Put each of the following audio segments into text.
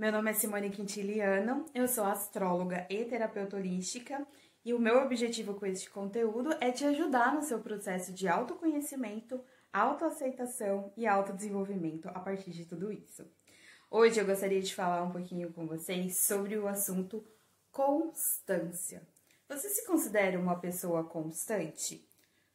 Meu nome é Simone Quintiliano, eu sou astróloga e terapeuta holística e o meu objetivo com este conteúdo é te ajudar no seu processo de autoconhecimento, autoaceitação e autodesenvolvimento a partir de tudo isso. Hoje eu gostaria de falar um pouquinho com vocês sobre o assunto constância. Você se considera uma pessoa constante?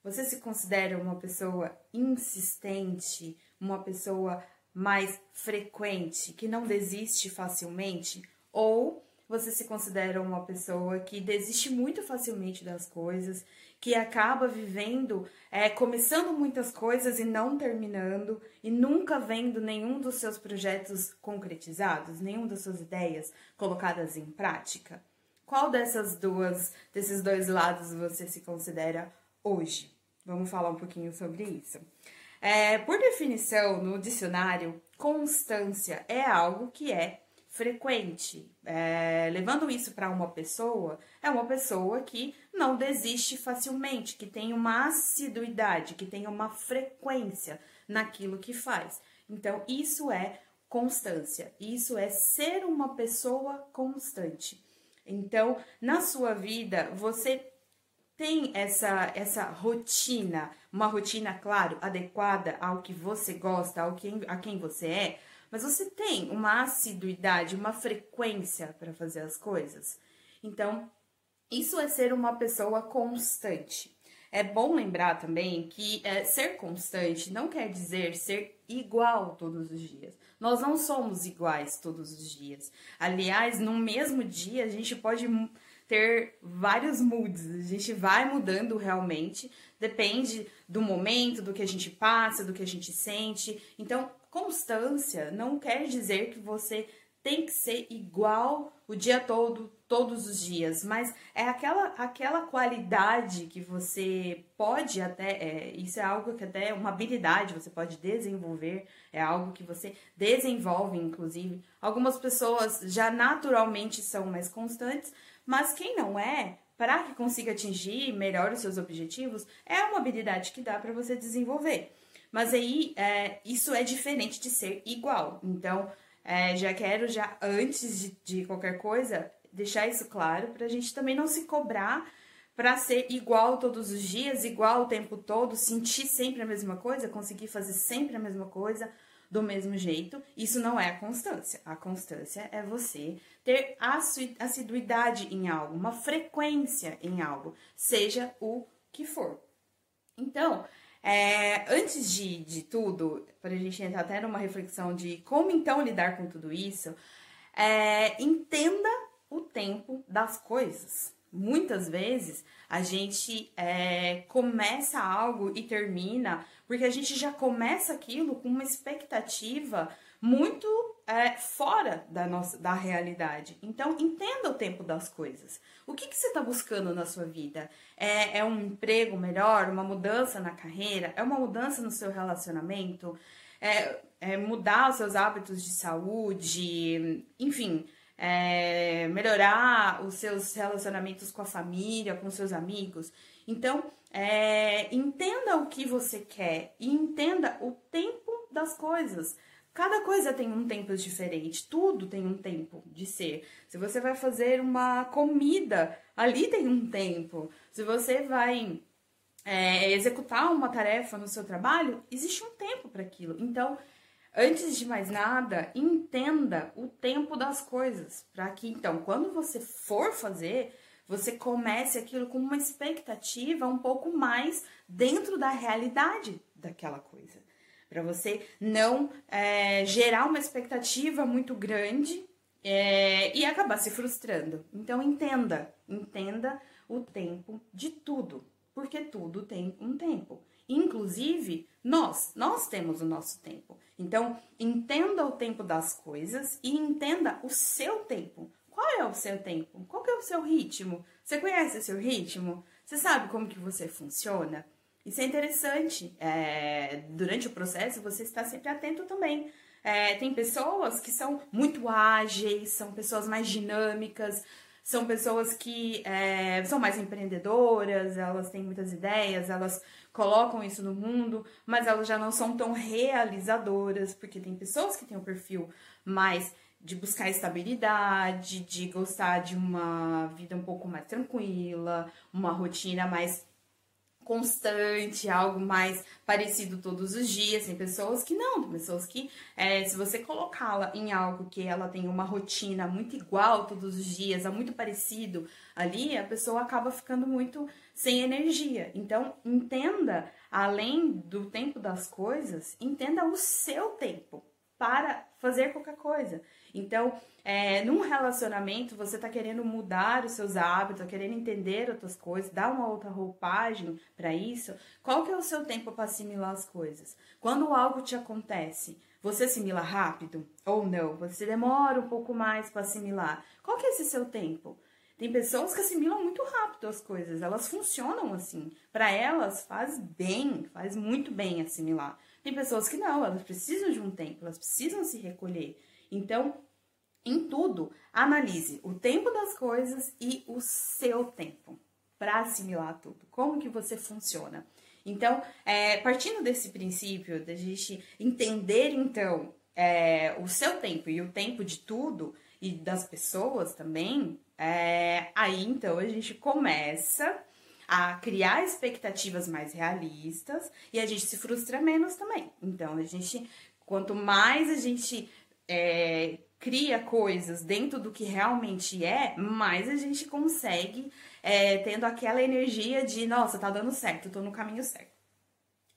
Você se considera uma pessoa insistente, uma pessoa mais frequente, que não desiste facilmente, ou você se considera uma pessoa que desiste muito facilmente das coisas, que acaba vivendo, é, começando muitas coisas e não terminando, e nunca vendo nenhum dos seus projetos concretizados, nenhum das suas ideias colocadas em prática? Qual dessas duas, desses dois lados você se considera hoje? Vamos falar um pouquinho sobre isso. É, por definição, no dicionário, constância é algo que é frequente. É, levando isso para uma pessoa, é uma pessoa que não desiste facilmente, que tem uma assiduidade, que tem uma frequência naquilo que faz. Então, isso é constância, isso é ser uma pessoa constante. Então, na sua vida, você tem essa, essa rotina, uma rotina, claro, adequada ao que você gosta, ao que, a quem você é, mas você tem uma assiduidade, uma frequência para fazer as coisas. Então, isso é ser uma pessoa constante. É bom lembrar também que é, ser constante não quer dizer ser igual todos os dias. Nós não somos iguais todos os dias. Aliás, no mesmo dia a gente pode ter vários moods. A gente vai mudando realmente, depende do momento, do que a gente passa, do que a gente sente. Então, constância não quer dizer que você tem que ser igual o dia todo, todos os dias, mas é aquela, aquela qualidade que você pode até, é, isso é algo que até é uma habilidade você pode desenvolver, é algo que você desenvolve, inclusive. Algumas pessoas já naturalmente são mais constantes, mas quem não é, para que consiga atingir melhor os seus objetivos, é uma habilidade que dá para você desenvolver. Mas aí, é, isso é diferente de ser igual. Então, é, já quero, já antes de, de qualquer coisa, deixar isso claro para a gente também não se cobrar para ser igual todos os dias, igual o tempo todo, sentir sempre a mesma coisa, conseguir fazer sempre a mesma coisa, do mesmo jeito. Isso não é a constância. A constância é você ter assiduidade em algo, uma frequência em algo, seja o que for. Então, é, antes de, de tudo, para a gente entrar até numa reflexão de como então lidar com tudo isso, é, entenda o tempo das coisas. Muitas vezes a gente é, começa algo e termina porque a gente já começa aquilo com uma expectativa muito é, fora da nossa da realidade. Então, entenda o tempo das coisas. O que, que você está buscando na sua vida? É, é um emprego melhor, uma mudança na carreira? É uma mudança no seu relacionamento? É, é mudar os seus hábitos de saúde? Enfim, é, melhorar os seus relacionamentos com a família, com seus amigos. Então, é, entenda o que você quer e entenda o tempo das coisas. Cada coisa tem um tempo diferente, tudo tem um tempo de ser. Se você vai fazer uma comida, ali tem um tempo. Se você vai é, executar uma tarefa no seu trabalho, existe um tempo para aquilo. Então, antes de mais nada, entenda o tempo das coisas, para que então, quando você for fazer, você comece aquilo com uma expectativa um pouco mais dentro da realidade daquela coisa. Para você não é, gerar uma expectativa muito grande é, e acabar se frustrando. Então, entenda, entenda o tempo de tudo, porque tudo tem um tempo. Inclusive, nós, nós temos o nosso tempo. Então, entenda o tempo das coisas e entenda o seu tempo. Qual é o seu tempo? Qual é o seu ritmo? Você conhece o seu ritmo? Você sabe como que você funciona? Isso é interessante. É, durante o processo, você está sempre atento também. É, tem pessoas que são muito ágeis, são pessoas mais dinâmicas, são pessoas que é, são mais empreendedoras, elas têm muitas ideias, elas colocam isso no mundo, mas elas já não são tão realizadoras, porque tem pessoas que têm um perfil mais de buscar estabilidade, de gostar de uma vida um pouco mais tranquila, uma rotina mais constante, algo mais parecido todos os dias. Tem pessoas que não, tem pessoas que, é, se você colocá-la em algo que ela tem uma rotina muito igual todos os dias, é muito parecido ali, a pessoa acaba ficando muito sem energia. Então, entenda, além do tempo das coisas, entenda o seu tempo para fazer qualquer coisa. Então, é, num relacionamento, você tá querendo mudar os seus hábitos, tá querendo entender outras coisas, dar uma outra roupagem para isso. Qual que é o seu tempo para assimilar as coisas? Quando algo te acontece, você assimila rápido ou não? Você demora um pouco mais para assimilar. Qual que é esse seu tempo? Tem pessoas que assimilam muito rápido as coisas, elas funcionam assim. Para elas faz bem, faz muito bem assimilar. Tem pessoas que não, elas precisam de um tempo, elas precisam se recolher. Então, em tudo, analise o tempo das coisas e o seu tempo para assimilar tudo. Como que você funciona? Então, é, partindo desse princípio, da gente entender então é, o seu tempo e o tempo de tudo e das pessoas também, é, aí então a gente começa a criar expectativas mais realistas e a gente se frustra menos também. Então, a gente, quanto mais a gente é, cria coisas dentro do que realmente é, mais a gente consegue é, tendo aquela energia de, nossa, tá dando certo, tô no caminho certo.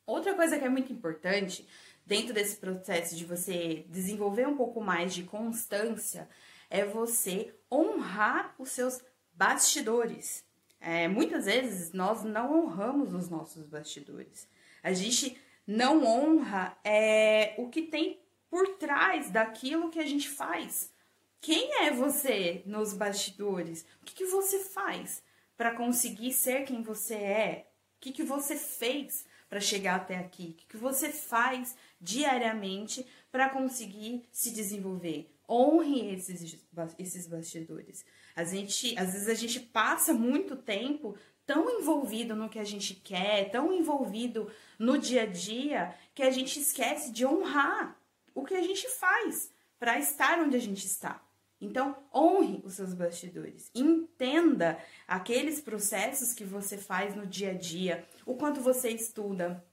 Outra coisa que é muito importante dentro desse processo de você desenvolver um pouco mais de constância é você honrar os seus bastidores. É, muitas vezes nós não honramos os nossos bastidores. A gente não honra é, o que tem por trás daquilo que a gente faz. Quem é você nos bastidores? O que, que você faz para conseguir ser quem você é? O que, que você fez para chegar até aqui? O que, que você faz diariamente para conseguir se desenvolver? Honre esses, esses bastidores. A gente, às vezes a gente passa muito tempo tão envolvido no que a gente quer, tão envolvido no dia a dia, que a gente esquece de honrar o que a gente faz para estar onde a gente está. Então, honre os seus bastidores. Entenda aqueles processos que você faz no dia a dia, o quanto você estuda,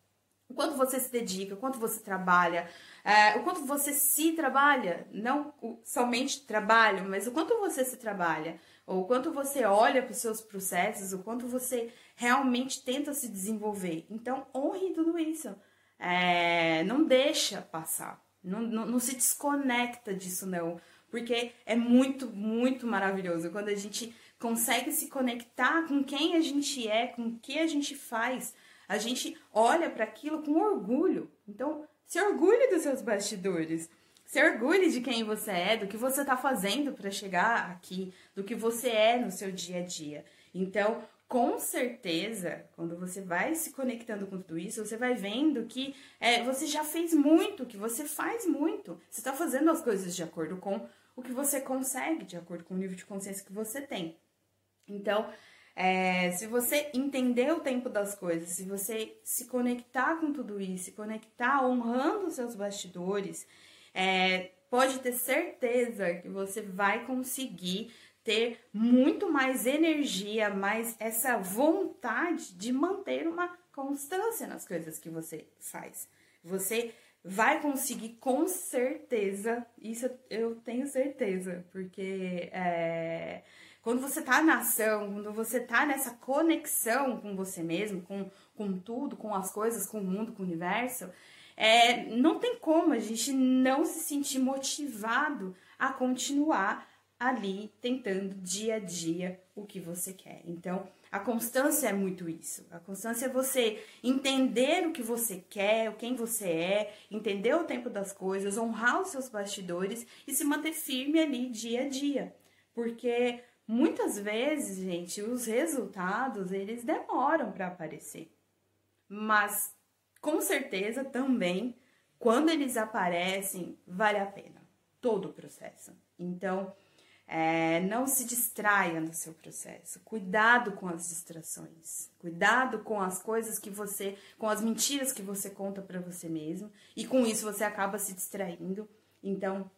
o quanto você se dedica, o quanto você trabalha, é, o quanto você se trabalha, não somente trabalho, mas o quanto você se trabalha, ou o quanto você olha para os seus processos, o quanto você realmente tenta se desenvolver. Então, honre tudo isso. É, não deixa passar. Não, não, não se desconecta disso, não. Porque é muito, muito maravilhoso quando a gente consegue se conectar com quem a gente é, com o que a gente faz. A gente olha para aquilo com orgulho. Então, se orgulhe dos seus bastidores. Se orgulhe de quem você é, do que você está fazendo para chegar aqui, do que você é no seu dia a dia. Então, com certeza, quando você vai se conectando com tudo isso, você vai vendo que é, você já fez muito, que você faz muito. Você está fazendo as coisas de acordo com o que você consegue, de acordo com o nível de consciência que você tem. Então, é, se você entender o tempo das coisas, se você se conectar com tudo isso, se conectar honrando os seus bastidores, é, pode ter certeza que você vai conseguir ter muito mais energia, mais essa vontade de manter uma constância nas coisas que você faz. Você vai conseguir com certeza, isso eu tenho certeza, porque é, quando você tá na ação, quando você tá nessa conexão com você mesmo, com, com tudo, com as coisas, com o mundo, com o universo, é, não tem como a gente não se sentir motivado a continuar ali tentando dia a dia o que você quer. Então, a constância é muito isso. A constância é você entender o que você quer, quem você é, entender o tempo das coisas, honrar os seus bastidores e se manter firme ali dia a dia. Porque muitas vezes, gente, os resultados, eles demoram para aparecer. Mas com certeza também quando eles aparecem, vale a pena todo o processo. Então, é, não se distraia no seu processo. Cuidado com as distrações. Cuidado com as coisas que você, com as mentiras que você conta para você mesmo. E com isso você acaba se distraindo. Então,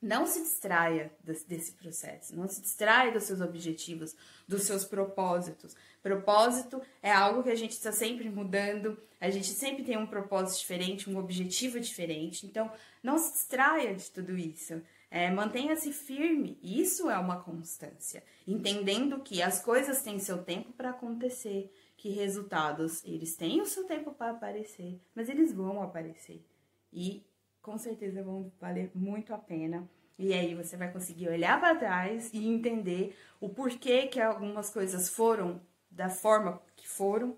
não se distraia desse processo, não se distraia dos seus objetivos, dos seus propósitos. Propósito é algo que a gente está sempre mudando, a gente sempre tem um propósito diferente, um objetivo diferente. Então, não se distraia de tudo isso. É, Mantenha-se firme, isso é uma constância. Entendendo que as coisas têm seu tempo para acontecer, que resultados eles têm o seu tempo para aparecer, mas eles vão aparecer. E com certeza vão valer muito a pena. E aí você vai conseguir olhar para trás e entender o porquê que algumas coisas foram da forma que foram.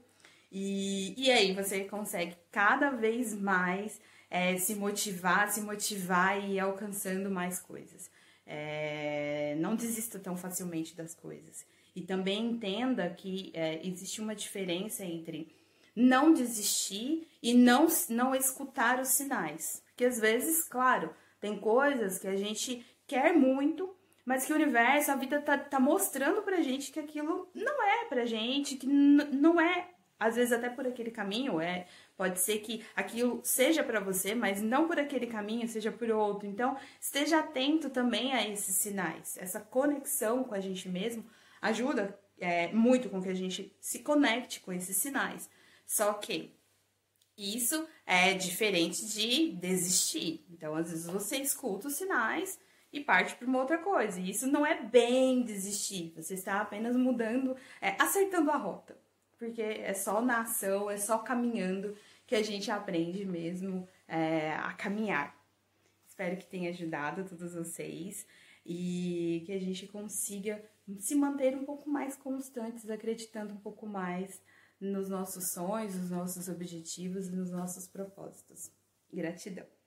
E, e aí você consegue cada vez mais é, se motivar, se motivar e ir alcançando mais coisas. É, não desista tão facilmente das coisas. E também entenda que é, existe uma diferença entre não desistir e não, não escutar os sinais. Porque às vezes, claro, tem coisas que a gente quer muito, mas que o universo, a vida tá, tá mostrando pra gente que aquilo não é pra gente, que não é, às vezes até por aquele caminho, é, pode ser que aquilo seja para você, mas não por aquele caminho, seja por outro. Então, esteja atento também a esses sinais. Essa conexão com a gente mesmo ajuda é, muito com que a gente se conecte com esses sinais. Só que isso é diferente de desistir. Então, às vezes você escuta os sinais e parte para uma outra coisa. E isso não é bem desistir. Você está apenas mudando, é, acertando a rota. Porque é só na ação, é só caminhando que a gente aprende mesmo é, a caminhar. Espero que tenha ajudado todos vocês e que a gente consiga se manter um pouco mais constantes, acreditando um pouco mais nos nossos sonhos, nos nossos objetivos e nos nossos propósitos. Gratidão!